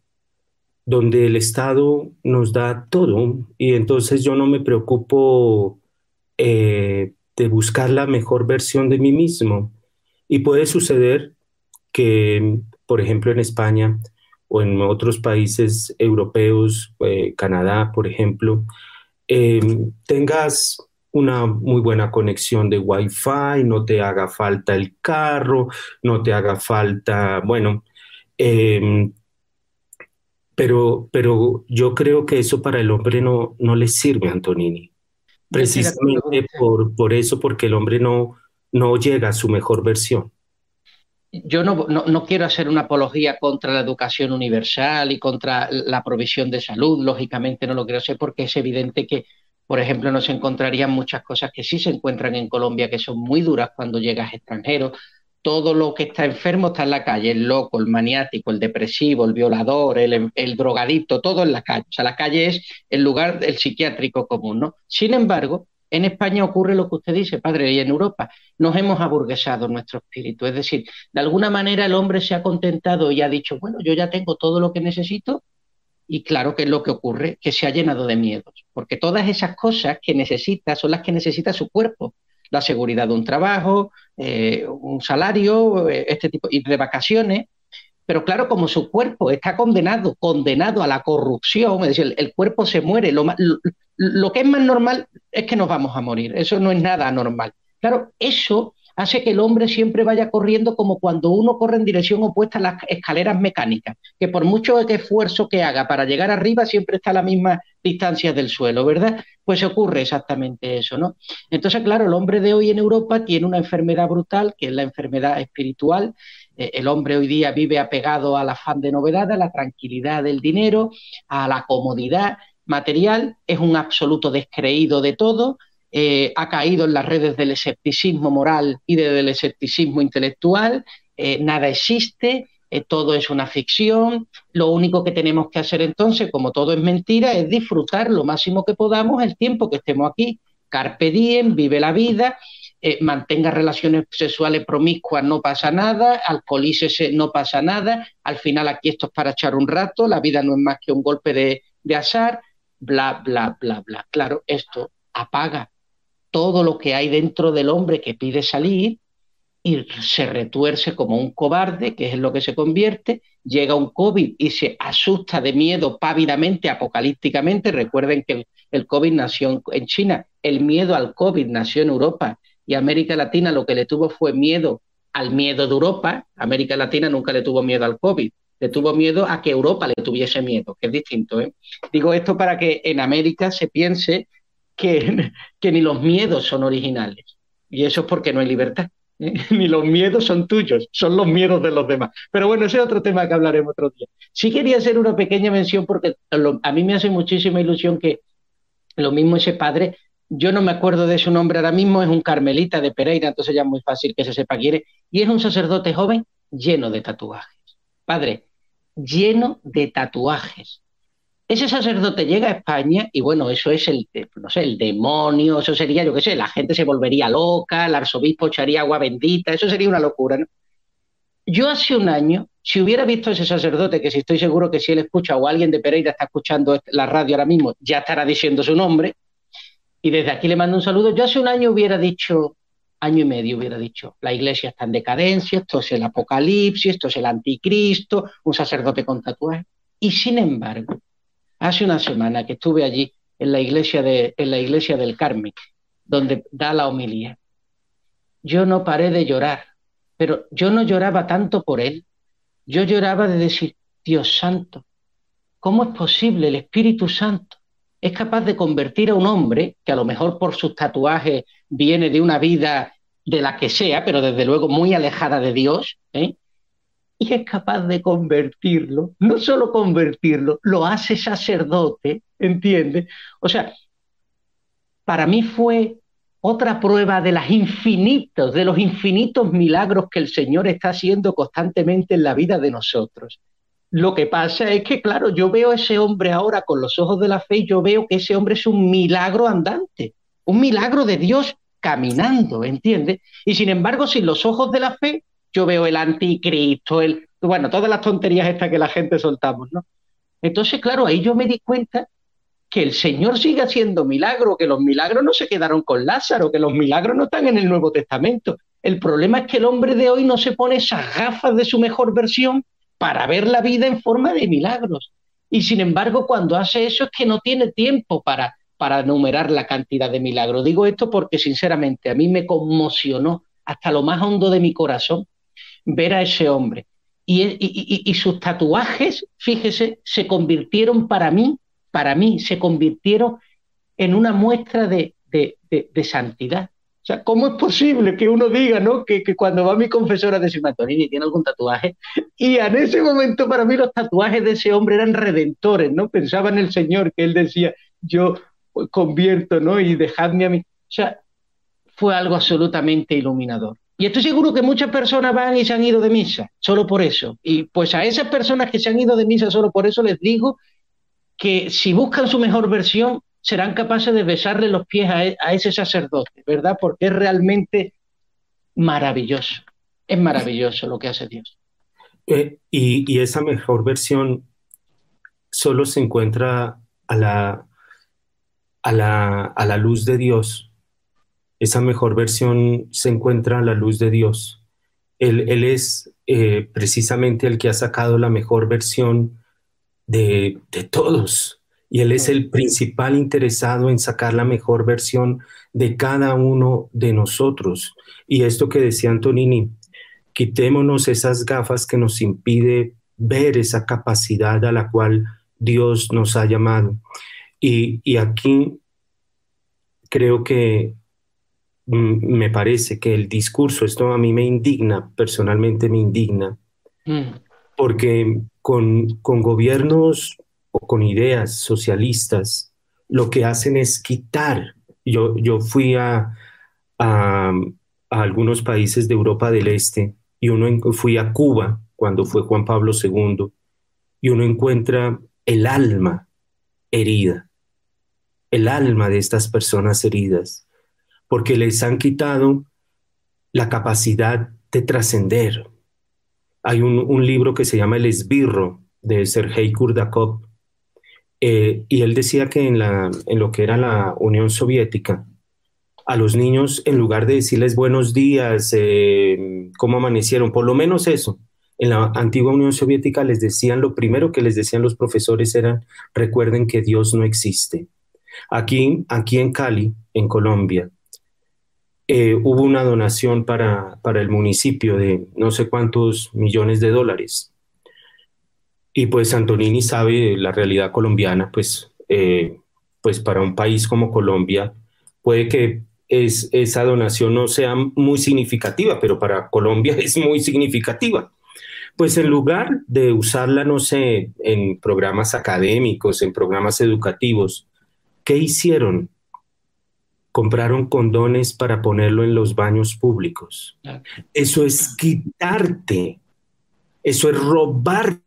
donde el Estado nos da todo y entonces yo no me preocupo eh, de buscar la mejor versión de mí mismo. Y puede suceder que, por ejemplo, en España o en otros países europeos, eh, Canadá, por ejemplo, eh, tengas una muy buena conexión de Wi-Fi, no te haga falta el carro, no te haga falta, bueno, em, pero, pero yo creo que eso para el hombre no, no le sirve, Antonini. Precisamente por, por eso, porque el hombre no, no llega a su mejor versión. Yo no, no, no, quiero hacer una apología contra la educación universal y contra la provisión de salud, lógicamente no lo quiero hacer porque es evidente que por ejemplo, nos encontrarían muchas cosas que sí se encuentran en Colombia, que son muy duras cuando llegas extranjero. Todo lo que está enfermo está en la calle, el loco, el maniático, el depresivo, el violador, el, el drogadicto, todo en la calle. O sea, la calle es el lugar del psiquiátrico común, ¿no? Sin embargo, en España ocurre lo que usted dice, padre, y en Europa nos hemos aburguesado nuestro espíritu. Es decir, de alguna manera el hombre se ha contentado y ha dicho, bueno, yo ya tengo todo lo que necesito, y claro que es lo que ocurre, que se ha llenado de miedos, porque todas esas cosas que necesita son las que necesita su cuerpo. La seguridad de un trabajo, eh, un salario, eh, este tipo y de vacaciones. Pero claro, como su cuerpo está condenado, condenado a la corrupción, es decir, el, cuerpo se muere. Lo, lo que es más normal es que nos vamos a morir. Eso no es nada normal. Claro, eso hace que el hombre siempre vaya corriendo como cuando uno corre en dirección opuesta a las escaleras mecánicas, que por mucho esfuerzo que haga para llegar arriba siempre está a la misma distancia del suelo, ¿verdad? Pues ocurre exactamente eso, ¿no? Entonces, claro, el hombre de hoy en Europa tiene una enfermedad brutal, que es la enfermedad espiritual. Eh, el hombre hoy día vive apegado al afán de novedad, a la tranquilidad del dinero, a la comodidad material, es un absoluto descreído de todo, eh, ha caído en las redes del escepticismo moral y del escepticismo intelectual, eh, nada existe, eh, todo es una ficción, lo único que tenemos que hacer entonces, como todo es mentira, es disfrutar lo máximo que podamos el tiempo que estemos aquí. Carpe diem, vive la vida, mantenga relaciones sexuales promiscuas, no pasa nada, alcoholícese, no pasa nada, al final aquí esto es para echar un rato, la vida no es más que un golpe de, de azar, bla, bla, bla, bla. Claro, esto apaga todo lo que hay dentro del hombre que pide salir y se retuerce como un cobarde, que es lo que se convierte, llega un COVID y se asusta de miedo pávidamente, apocalípticamente. Recuerden que el, COVID nació en China, el miedo al COVID nació en Europa y América Latina lo que le tuvo fue miedo al miedo de Europa. América Latina nunca le tuvo miedo al COVID, le tuvo miedo a que Europa le tuviese miedo, que es distinto. ¿eh? Digo esto para que en América se piense que, *laughs* ni los miedos son originales. Y eso es porque no hay libertad. ¿eh? *laughs* Ni los miedos son tuyos, son los miedos de los demás. Pero bueno, ese es otro tema que hablaremos otro día. Sí quería hacer una pequeña mención porque a mí me hace muchísima ilusión que lo mismo ese padre, yo no me acuerdo de su nombre ahora mismo, es un carmelita de Pereira, entonces ya es muy fácil que se sepa quién es, y es un sacerdote joven lleno de tatuajes. Padre, lleno de tatuajes. Ese sacerdote llega a España y bueno, eso es el, no sé, el demonio, eso sería, yo qué sé, la gente se volvería loca, el arzobispo echaría agua bendita, eso sería una locura, ¿no? Yo hace un año, si hubiera visto a ese sacerdote, que si estoy seguro que si él escucha o alguien de Pereira está escuchando la radio ahora mismo, ya estará diciendo su nombre, y desde aquí le mando un saludo, yo hace un año hubiera dicho, año y medio hubiera dicho, la iglesia está en decadencia, esto es el apocalipsis, esto es el anticristo, un sacerdote con tatuaje. Y sin embargo, hace una semana que estuve allí en la iglesia, de, la iglesia del Carmen, donde da la homilía, yo no paré de llorar, pero yo no lloraba tanto por él, yo lloraba de decir, Dios santo, ¿cómo es posible el Espíritu Santo? Es capaz de convertir a un hombre, que a lo mejor por sus tatuajes viene de una vida de la que sea, pero desde luego muy alejada de Dios, ¿eh? y es capaz de convertirlo, no solo convertirlo, lo hace sacerdote, ¿entiendes? O sea, para mí fue otra prueba de las infinitos, de los infinitos milagros que el Señor está haciendo constantemente en la vida de nosotros. Lo que pasa es que, claro, yo veo a ese hombre ahora con los ojos de la fe yo veo que ese hombre es un milagro andante, un milagro de Dios caminando, ¿entiendes? Y sin embargo, sin los ojos de la fe, yo veo el anticristo, el, bueno, todas las tonterías estas que la gente soltamos, ¿no? Entonces, claro, ahí yo me di cuenta que el Señor sigue haciendo milagros, que los milagros no se quedaron con Lázaro, que los milagros no están en el Nuevo Testamento. El problema es que el hombre de hoy no se pone esas gafas de su mejor versión para ver la vida en forma de milagros. Y sin embargo, cuando hace eso es que no tiene tiempo para, para enumerar la cantidad de milagros. Digo esto porque sinceramente a mí me conmocionó hasta lo más hondo de mi corazón ver a ese hombre. Y, sus tatuajes, fíjese, se convirtieron para mí, para mí, se convirtieron en una muestra de, santidad. O sea, ¿cómo es posible que uno diga, ¿no? Que, cuando va mi confesora de Antonini tiene algún tatuaje, y en ese momento para mí los tatuajes de ese hombre eran redentores, ¿no? Pensaba en el Señor, que él decía, yo convierto, ¿no? Y dejadme a mí. O sea, fue algo absolutamente iluminador. Y estoy seguro que muchas personas van y se han ido de misa, solo por eso. Y pues a esas personas que se han ido de misa solo por eso les digo que si buscan su mejor versión, serán capaces de besarle los pies a, e, ese sacerdote, ¿verdad? Porque es realmente maravilloso. Es maravilloso lo que hace Dios. Eh, y, esa mejor versión solo se encuentra a la, a la, a la luz de Dios esa mejor versión se encuentra a la luz de Dios. Él, es eh, precisamente el que ha sacado la mejor versión de, todos. Y Él es el principal interesado en sacar la mejor versión de cada uno de nosotros. Y esto que decía Antonini, quitémonos esas gafas que nos impide ver esa capacidad a la cual Dios nos ha llamado. Y, y aquí creo que me parece que el discurso, esto a mí me indigna, personalmente me indigna, mm. porque con, con, gobiernos con ideas socialistas, lo que hacen es quitar. Yo, yo fui a, a, algunos países de Europa del Este y uno fui a Cuba cuando fue Juan Pablo II y uno encuentra el alma herida, el alma de estas personas heridas porque les han quitado la capacidad de trascender. Hay un, libro que se llama El esbirro de Sergei Kurdakov, eh, y él decía que en, lo que era la Unión Soviética, a los niños, en lugar de decirles buenos días, eh, cómo amanecieron, por lo menos eso, en la antigua Unión Soviética les decían, lo primero que les decían los profesores era, recuerden que Dios no existe. Aquí, aquí en Cali, en Colombia, eh, hubo una donación para, para el municipio de no sé cuántos millones de dólares. Y pues Antonini sabe la realidad colombiana, pues, eh, pues para un país como Colombia puede que es, esa donación no sea muy significativa, pero para Colombia *laughs* es muy significativa. Pues en lugar de usarla, no sé, en programas académicos, en programas educativos, ¿qué hicieron? compraron condones para ponerlo en los baños públicos. Eso es quitarte, eso es robar.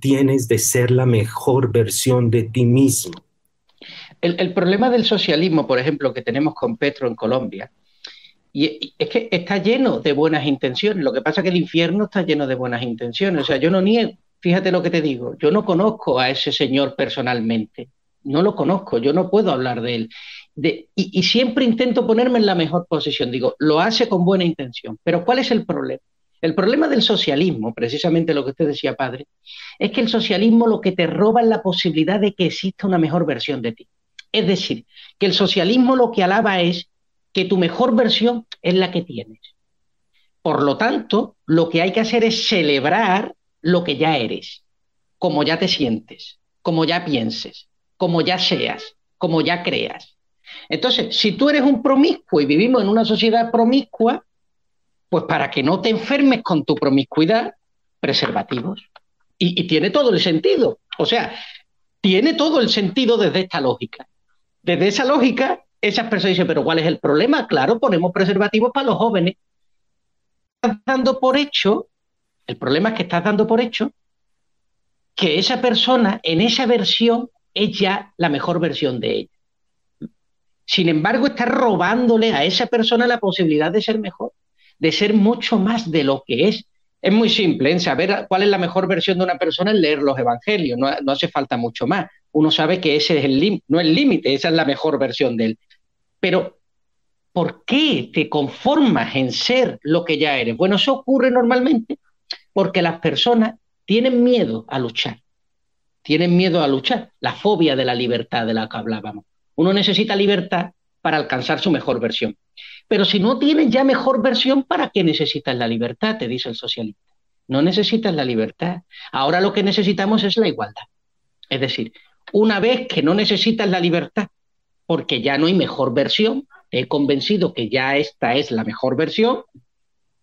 Tienes de ser la mejor versión de ti mismo. El, problema del socialismo, por ejemplo, que tenemos con Petro en Colombia, es que está lleno de buenas intenciones. Lo que pasa es que el infierno está lleno de buenas intenciones. O sea, yo no niego, fíjate lo que te digo, yo no conozco a ese señor personalmente no lo conozco, yo no puedo hablar de él. y, siempre intento ponerme en la mejor posición. Digo, lo hace con buena intención. Pero ¿cuál es el problema? El problema del socialismo, precisamente lo que usted decía, padre, es que el socialismo lo que te roba es la posibilidad de que exista una mejor versión de ti. Es decir, que el socialismo lo que alaba es que tu mejor versión es la que tienes. Por lo tanto, lo que hay que hacer es celebrar lo que ya eres, como ya te sientes, como ya pienses, como ya seas, como ya creas. Entonces, si tú eres un promiscuo y vivimos en una sociedad promiscua, pues para que no te enfermes con tu promiscuidad, preservativos. Y, tiene todo el sentido. O sea, tiene todo el sentido desde esta lógica. Desde esa lógica, esas personas dicen, pero ¿cuál es el problema? Claro, ponemos preservativos para los jóvenes. Estás dando por hecho, el problema es que estás dando por hecho que esa persona en esa versión es ya la mejor versión de ella. Sin embargo, estás robándole a esa persona la posibilidad de ser mejor, de ser mucho más de lo que es. Es muy simple, en ¿eh? saber cuál es la mejor versión de una persona es leer los evangelios, no, no hace falta mucho más uno sabe que ese es el no el límite, esa es la mejor versión de él. Pero, ¿por qué te conformas en ser lo que ya eres? Bueno, eso ocurre normalmente porque las personas tienen miedo a luchar. Tienen miedo a luchar. La fobia de la libertad de la que hablábamos. Uno necesita libertad para alcanzar su mejor versión. Pero si no tienes ya mejor versión, ¿para qué necesitas la libertad? Te dice el socialista. No necesitas la libertad. Ahora lo que necesitamos es la igualdad. Es decir, una vez que no necesitas la libertad, porque ya no hay mejor versión, he convencido que ya esta es la mejor versión,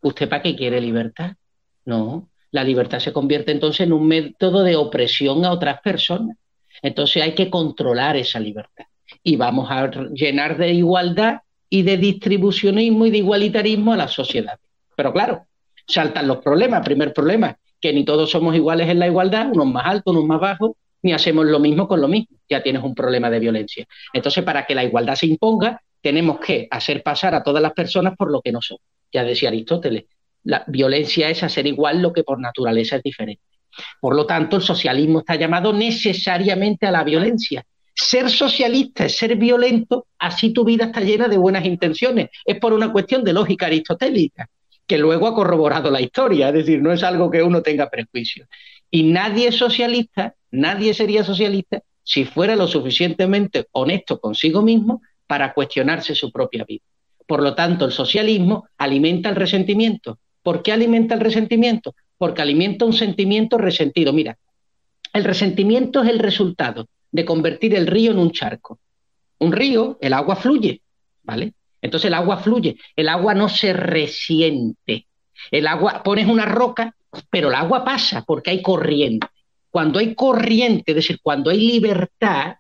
¿usted para qué quiere libertad? No, la libertad se convierte entonces en un método de opresión a otras personas. Entonces hay que controlar esa libertad. Y vamos a llenar de igualdad y de distribucionismo y de igualitarismo a la sociedad. Pero claro, saltan los problemas. Primer problema, que ni todos somos iguales en la igualdad, unos más altos, unos más bajos, ni hacemos lo mismo con lo mismo. Ya tienes un problema de violencia. Entonces, para que la igualdad se imponga, tenemos que hacer pasar a todas las personas por lo que no son. Ya decía Aristóteles, la violencia es hacer igual lo que por naturaleza es diferente. Por lo tanto, el socialismo está llamado necesariamente a la violencia. Ser socialista es ser violento, así tu vida está llena de buenas intenciones. Es por una cuestión de lógica aristotélica, que luego ha corroborado la historia, es decir, no es algo que uno tenga prejuicio. Y nadie es socialista Nadie sería socialista si fuera lo suficientemente honesto consigo mismo para cuestionarse su propia vida. Por lo tanto, el socialismo alimenta el resentimiento. ¿Por qué alimenta el resentimiento? Porque alimenta un sentimiento resentido. Mira, el resentimiento es el resultado de convertir el río en un charco. Un río, el agua fluye, ¿vale? Entonces el agua fluye, el agua no se resiente. El agua, pones una roca, pero el agua pasa porque hay corriente. Cuando hay corriente, es decir, cuando hay libertad,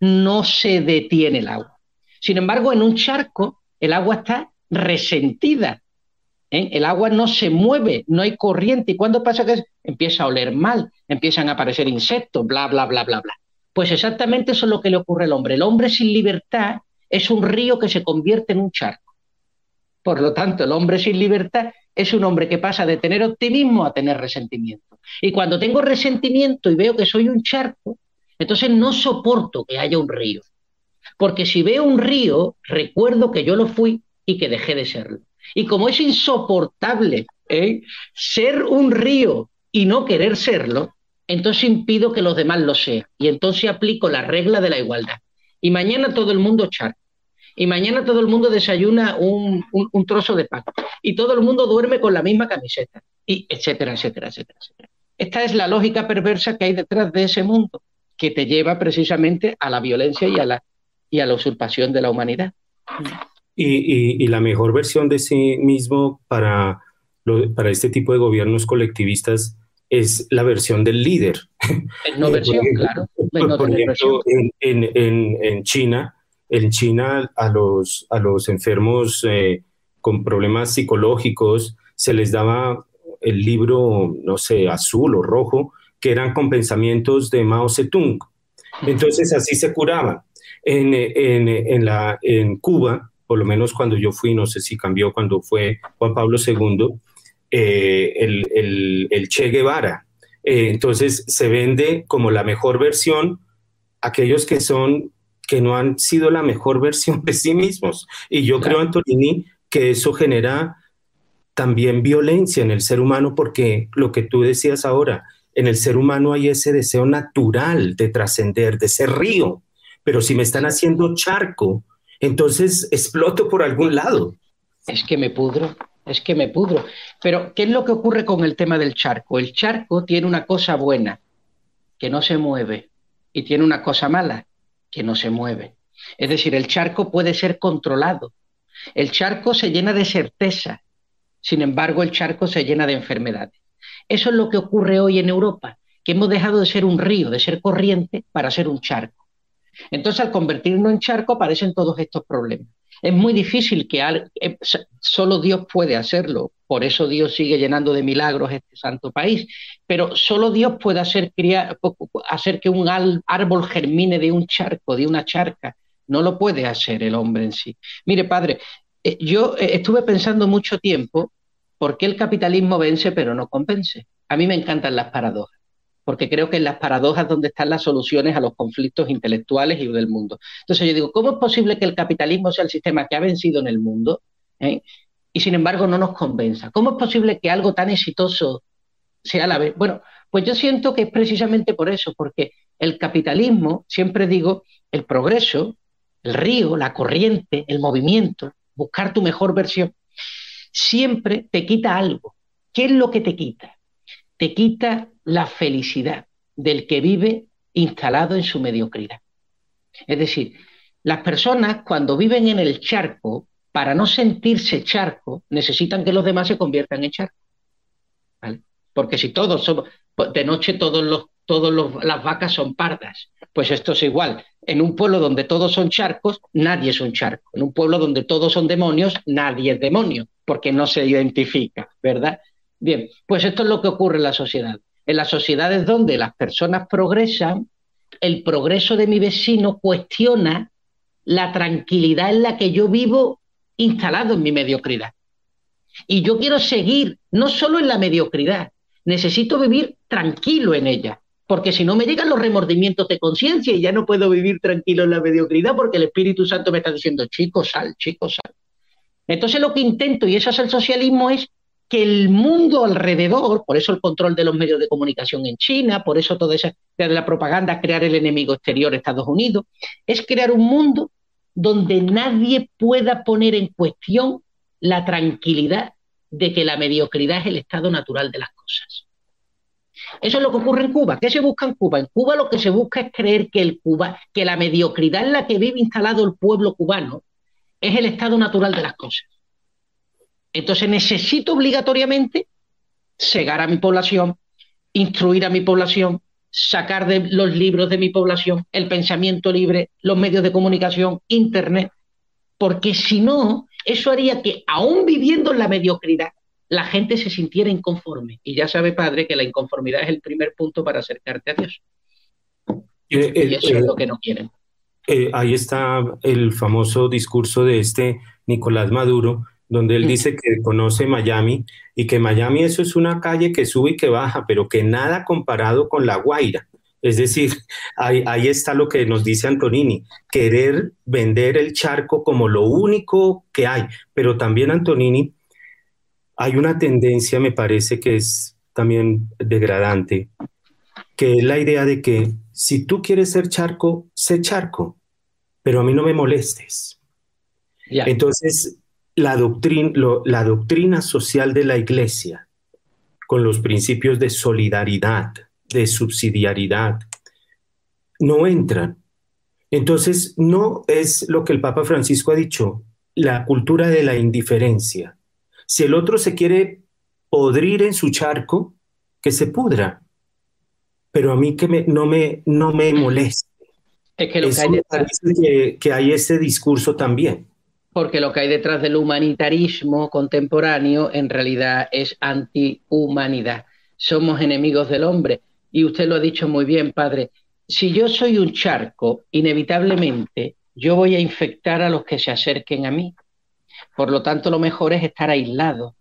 no se detiene el agua. Sin embargo, en un charco, el agua está resentida. ¿eh? El agua no se mueve, no hay corriente. ¿Y cuando pasa que empieza a oler mal? Empiezan a aparecer insectos, bla, bla, bla, bla, bla. Pues exactamente eso es lo que le ocurre al hombre. El hombre sin libertad es un río que se convierte en un charco. Por lo tanto, el hombre sin libertad es un hombre que pasa de tener optimismo a tener resentimiento. Y cuando tengo resentimiento y veo que soy un charco, entonces no soporto que haya un río. Porque si veo un río, recuerdo que yo lo fui y que dejé de serlo. Y como es insoportable ¿eh? ser un río y no querer serlo, entonces impido que los demás lo sean. Y entonces aplico la regla de la igualdad. Y mañana todo el mundo charco y mañana todo el mundo desayuna un, trozo de pan y todo el mundo duerme con la misma camiseta, y etcétera, etcétera, etcétera, Esta es la lógica perversa que hay detrás de ese mundo, que te lleva precisamente a la violencia y a la, y a la usurpación de la humanidad. Y, la mejor versión de sí mismo para, para este tipo de gobiernos colectivistas es la versión del líder. no versión, claro. por ejemplo, en, en, en China, en China a los, a los enfermos eh, con problemas psicológicos se les daba el libro, no sé, azul o rojo, que eran con pensamientos de Mao Zedong. Entonces así se curaban. En, en, en, la, en Cuba, por lo menos cuando yo fui, no sé si cambió cuando fue Juan Pablo II, eh, el, el, el, Che Guevara. Eh, entonces se vende como la mejor versión aquellos que son, que no han sido la mejor versión de sí mismos. Y yo creo, Antonini, que eso genera también violencia en el ser humano porque lo que tú decías ahora, en el ser humano hay ese deseo natural de trascender, de ser río, pero si me están haciendo charco, entonces exploto por algún lado. Es que me pudro, es que me pudro. Pero, ¿qué es lo que ocurre con el tema del charco? El charco tiene una cosa buena, que no se mueve, y tiene una cosa mala, que no se mueve. Es decir, el charco puede ser controlado. El charco se llena de certeza, sin embargo, el charco se llena de enfermedades. Eso es lo que ocurre hoy en Europa, que hemos dejado de ser un río, de ser corriente, para ser un charco. Entonces, al convertirnos en charco, aparecen todos estos problemas. Es muy difícil que eh, solo Dios puede hacerlo, por eso Dios sigue llenando de milagros este santo país, pero solo Dios puede hacer, que un árbol germine de un charco, de una charca. No lo puede hacer el hombre en sí. Mire, padre, eh, yo eh, estuve pensando mucho tiempo por qué el capitalismo vence pero no convence. A mí me encantan las paradojas, porque creo que en las paradojas donde están las soluciones a los conflictos intelectuales y del mundo. Entonces yo digo, ¿cómo es posible que el capitalismo sea el sistema que ha vencido en el mundo eh? y sin embargo no nos convenza? ¿Cómo es posible que algo tan exitoso sea la vez? Bueno, pues yo siento que es precisamente por eso, porque el capitalismo, siempre digo, el progreso, el río, la corriente, el movimiento, buscar tu mejor versión, siempre te quita algo. ¿Qué es lo que te quita? Te quita la felicidad del que vive instalado en su mediocridad. Es decir, las personas cuando viven en el charco, para no sentirse charco, necesitan que los demás se conviertan en charco. Porque si todos somos, de noche todos los, todos las vacas son pardas, pues esto es igual. En un pueblo donde todos son charcos, nadie es un charco. En un pueblo donde todos son demonios, nadie es demonio, porque no se identifica, ¿verdad? Bien, pues esto es lo que ocurre en la sociedad. En las sociedades donde las personas progresan, el progreso de mi vecino cuestiona la tranquilidad en la que yo vivo instalado en mi mediocridad. Y yo quiero seguir no solo en la mediocridad, necesito vivir tranquilo en ella porque si no me llegan los remordimientos de conciencia y ya no puedo vivir tranquilo en la mediocridad porque el Espíritu Santo me está diciendo, chico, sal, chico, sal. Entonces lo que intento, y eso es el socialismo, es que el mundo alrededor, por eso el control de los medios de comunicación en China, por eso toda esa de la propaganda, crear el enemigo exterior Estados Unidos, es crear un mundo donde nadie pueda poner en cuestión la tranquilidad de que la mediocridad es el estado natural de las cosas. Eso es lo que ocurre en Cuba. ¿Qué se busca en Cuba? En Cuba lo que se busca es creer que el Cuba, que la mediocridad en la que vive instalado el pueblo cubano es el estado natural de las cosas. Entonces necesito obligatoriamente cegar a mi población, instruir a mi población, sacar de los libros de mi población el pensamiento libre, los medios de comunicación, Internet, porque si no, eso haría que, aún viviendo en la mediocridad, la gente se sintiera inconforme. Y ya sabe, padre, que la inconformidad es el primer punto para acercarte a Dios. Eh, y eso es eh, lo que no quieren. Eh, ahí está el famoso discurso de este Nicolás Maduro, donde él mm. dice que conoce Miami y que Miami eso es una calle que sube y que baja, pero que nada comparado con La Guaira. Es decir, *laughs* ahí, ahí, está lo que nos dice Antonini, querer vender el charco como lo único que hay. Pero también Antonini hay una tendencia, me parece que es también degradante, que es la idea de que si tú quieres ser charco, sé charco, pero a mí no me molestes. Entonces, la doctrina, la doctrina social de la iglesia, con los principios de solidaridad, de subsidiariedad, no entran. Entonces, no es lo que el Papa Francisco ha dicho, la cultura de la indiferencia. Si el otro se quiere podrir en su charco, que se pudra. Pero a mí que me, no, me, no me moleste. Es que lo que hay detrás. Que, hay ese discurso también. Porque lo que hay detrás del humanitarismo contemporáneo en realidad es antihumanidad. Somos enemigos del hombre. Y usted lo ha dicho muy bien, padre. Si yo soy un charco, inevitablemente yo voy a infectar a los que se acerquen a mí. Por lo tanto, lo mejor es estar aislado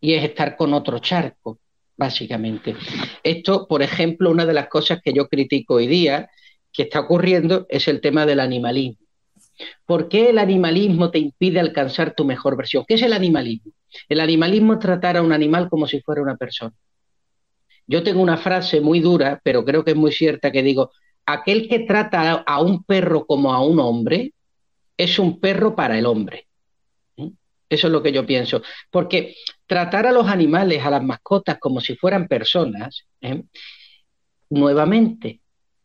y es estar con otro charco, básicamente. Esto, por ejemplo, una de las cosas que yo critico hoy día, que está ocurriendo es el tema del animalismo. ¿Por qué el animalismo te impide alcanzar tu mejor versión? ¿Qué es el animalismo? El animalismo es tratar a un animal como si fuera una persona. Yo tengo una frase muy dura, pero creo que es muy cierta, que digo, aquel que trata a un perro como a un hombre es un perro para el hombre. ¿Mm? Eso es lo que yo pienso. Porque tratar a los animales, a las mascotas, como si fueran personas, ¿eh? nuevamente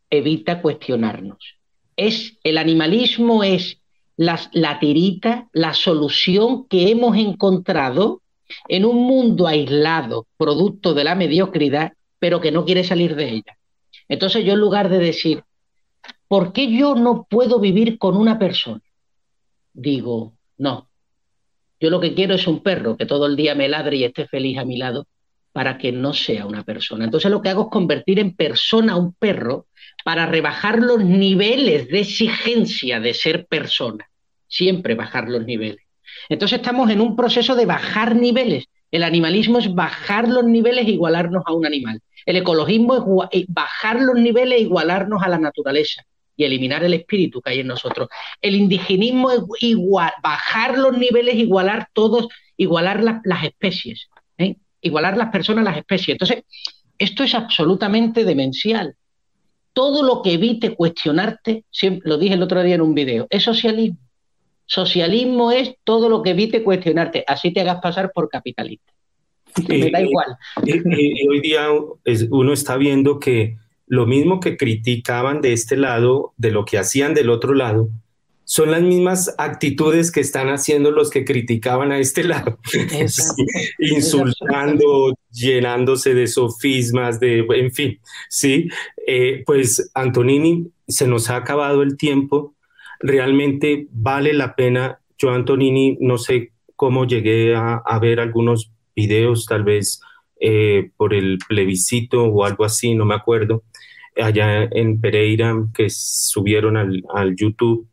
evita cuestionarnos. Es, el animalismo es la, tirita, la solución que hemos encontrado en un mundo aislado, producto de la mediocridad, pero que no quiere salir de ella. Entonces yo en lugar de decir, ¿por qué yo no puedo vivir con una persona? Digo, no, yo lo que quiero es un perro que todo el día me ladre y esté feliz a mi lado para que no sea una persona. Entonces lo que hago es convertir en persona a un perro para rebajar los niveles de exigencia de ser persona. Siempre bajar los niveles. Entonces estamos en un proceso de bajar niveles. El animalismo es bajar los niveles e igualarnos a un animal. El ecologismo es bajar los niveles e igualarnos a la naturaleza y eliminar el espíritu que hay en nosotros. El indigenismo es igual, bajar los niveles, igualar todos, igualar las especies, ¿eh? Igualar las personas a las especies. Entonces, esto es absolutamente demencial. Todo lo que evite cuestionarte, lo dije el otro día en un video, es socialismo. Socialismo es todo lo que evite cuestionarte, así te hagas pasar por capitalista. Me da igual. Y, hoy día uno está viendo que lo mismo que criticaban de este lado, de lo que hacían del otro lado, son las mismas actitudes que están haciendo los que criticaban a este lado, *laughs* insultando, llenándose de sofismas, de, en fin, sí, eh, pues Antonini, se nos ha acabado el tiempo, realmente vale la pena. Yo, Antonini, no sé cómo llegué a, ver algunos videos, tal vez eh, por el plebiscito o algo así, no me acuerdo, allá en Pereira que subieron al, al YouTube.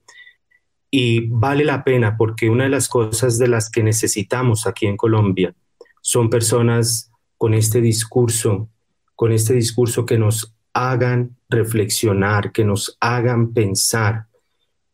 Y vale la pena porque una de las cosas de las que necesitamos aquí en Colombia son personas con este discurso, con este discurso que nos hagan reflexionar, que nos hagan pensar,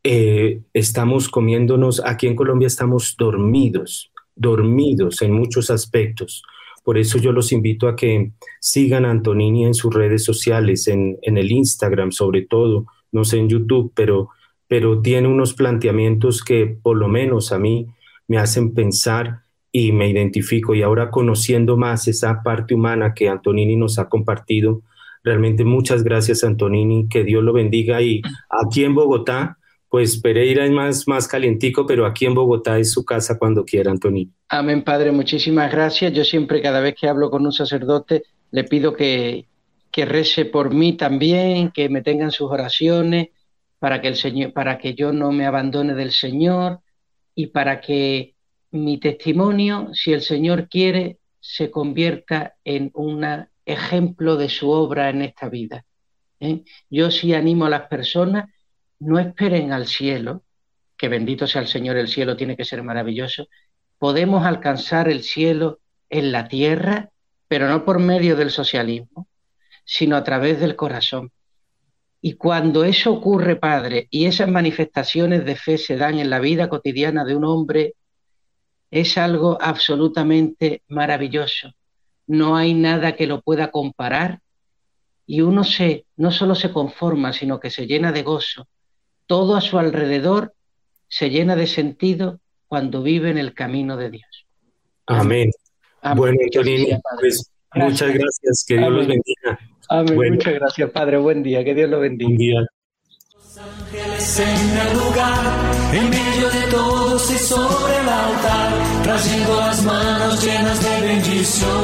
eh, estamos comiéndonos, aquí en Colombia estamos dormidos, dormidos en muchos aspectos. Por eso yo los invito a que sigan a Antonini en sus redes sociales, en, el Instagram sobre todo, no sé en YouTube, pero, pero tiene unos planteamientos que por lo menos a mí me hacen pensar y me identifico. Y ahora conociendo más esa parte humana que Antonini nos ha compartido, realmente muchas gracias Antonini, que Dios lo bendiga. Y aquí en Bogotá, pues Pereira es más, más calientico, pero aquí en Bogotá es su casa cuando quiera, Antonio. Amén, Padre, muchísimas gracias. Yo siempre, cada vez que hablo con un sacerdote, le pido que, que rece por mí también, que me tengan sus oraciones, para que, el Señor, para que yo no me abandone del Señor y para que mi testimonio, si el Señor quiere, se convierta en un ejemplo de su obra en esta vida. ¿eh? Yo sí animo a las personas no esperen al cielo, que bendito sea el Señor, el cielo tiene que ser maravilloso. Podemos alcanzar el cielo en la tierra, pero no por medio del socialismo, sino a través del corazón. Y cuando eso ocurre, Padre, y esas manifestaciones de fe se dan en la vida cotidiana de un hombre, es algo absolutamente maravilloso. No hay nada que lo pueda comparar y uno se no solo se conforma, sino que se llena de gozo todo a su alrededor se llena de sentido cuando vive en el camino de Dios. Amén. Bueno, Antonini, pues muchas gracias, que Dios los bendiga. Amén, muchas gracias, Padre, buen día, que Dios lo bendiga. Buen día. ángeles en el lugar, en medio de todos y sobre el altar, trayendo las manos llenas de bendiciones.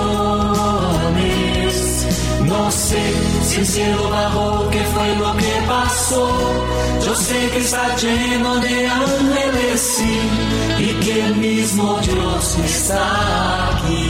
No sé si el cielo bajó, qué fue lo que pasó. Yo sé que está lleno de ángeles, sí, y que el mismo Dios está aquí.